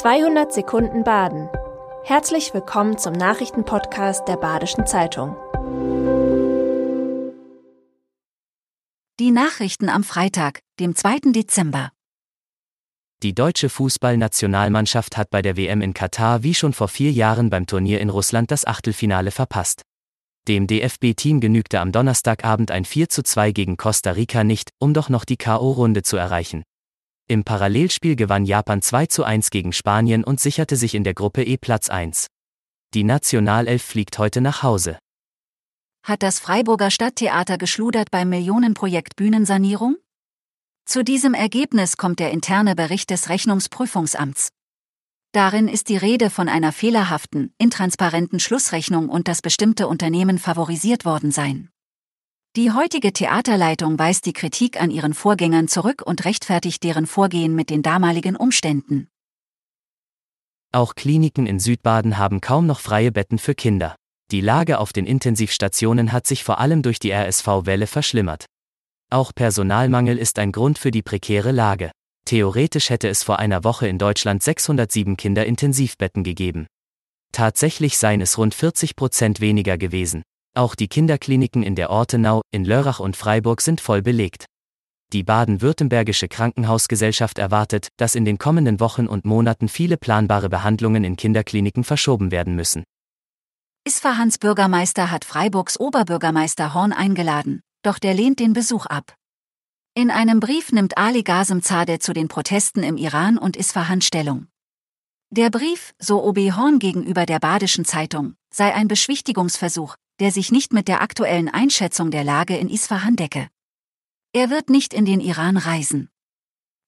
200 Sekunden Baden. Herzlich willkommen zum Nachrichtenpodcast der Badischen Zeitung. Die Nachrichten am Freitag, dem 2. Dezember. Die deutsche Fußballnationalmannschaft hat bei der WM in Katar wie schon vor vier Jahren beim Turnier in Russland das Achtelfinale verpasst. Dem DFB-Team genügte am Donnerstagabend ein 4:2 gegen Costa Rica nicht, um doch noch die K.O.-Runde zu erreichen. Im Parallelspiel gewann Japan 2 zu 1 gegen Spanien und sicherte sich in der Gruppe E Platz 1. Die Nationalelf fliegt heute nach Hause. Hat das Freiburger Stadttheater geschludert beim Millionenprojekt Bühnensanierung? Zu diesem Ergebnis kommt der interne Bericht des Rechnungsprüfungsamts. Darin ist die Rede von einer fehlerhaften, intransparenten Schlussrechnung und dass bestimmte Unternehmen favorisiert worden seien. Die heutige Theaterleitung weist die Kritik an ihren Vorgängern zurück und rechtfertigt deren Vorgehen mit den damaligen Umständen. Auch Kliniken in Südbaden haben kaum noch freie Betten für Kinder. Die Lage auf den Intensivstationen hat sich vor allem durch die RSV-Welle verschlimmert. Auch Personalmangel ist ein Grund für die prekäre Lage. Theoretisch hätte es vor einer Woche in Deutschland 607 Kinderintensivbetten gegeben. Tatsächlich seien es rund 40 Prozent weniger gewesen. Auch die Kinderkliniken in der Ortenau, in Lörrach und Freiburg sind voll belegt. Die baden-württembergische Krankenhausgesellschaft erwartet, dass in den kommenden Wochen und Monaten viele planbare Behandlungen in Kinderkliniken verschoben werden müssen. Isfahans Bürgermeister hat Freiburgs Oberbürgermeister Horn eingeladen, doch der lehnt den Besuch ab. In einem Brief nimmt Ali Ghazemzadeh zu den Protesten im Iran und Isfahan Stellung. Der Brief, so OB Horn gegenüber der Badischen Zeitung, sei ein Beschwichtigungsversuch, der sich nicht mit der aktuellen Einschätzung der Lage in Isfahan decke. Er wird nicht in den Iran reisen.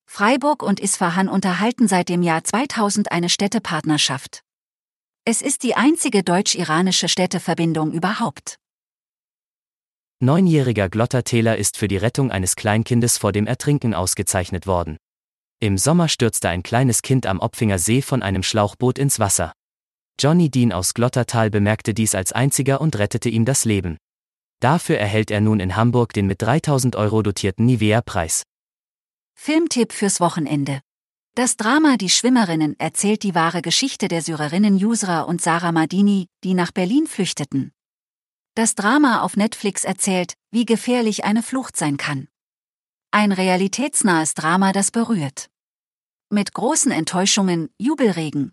Freiburg und Isfahan unterhalten seit dem Jahr 2000 eine Städtepartnerschaft. Es ist die einzige deutsch-iranische Städteverbindung überhaupt. Neunjähriger Glottertäler ist für die Rettung eines Kleinkindes vor dem Ertrinken ausgezeichnet worden. Im Sommer stürzte ein kleines Kind am Opfinger See von einem Schlauchboot ins Wasser. Johnny Dean aus Glottertal bemerkte dies als einziger und rettete ihm das Leben. Dafür erhält er nun in Hamburg den mit 3000 Euro dotierten Nivea-Preis. Filmtipp fürs Wochenende. Das Drama Die Schwimmerinnen erzählt die wahre Geschichte der Syrerinnen Yusra und Sarah Madini, die nach Berlin flüchteten. Das Drama auf Netflix erzählt, wie gefährlich eine Flucht sein kann. Ein realitätsnahes Drama, das berührt. Mit großen Enttäuschungen, Jubelregen,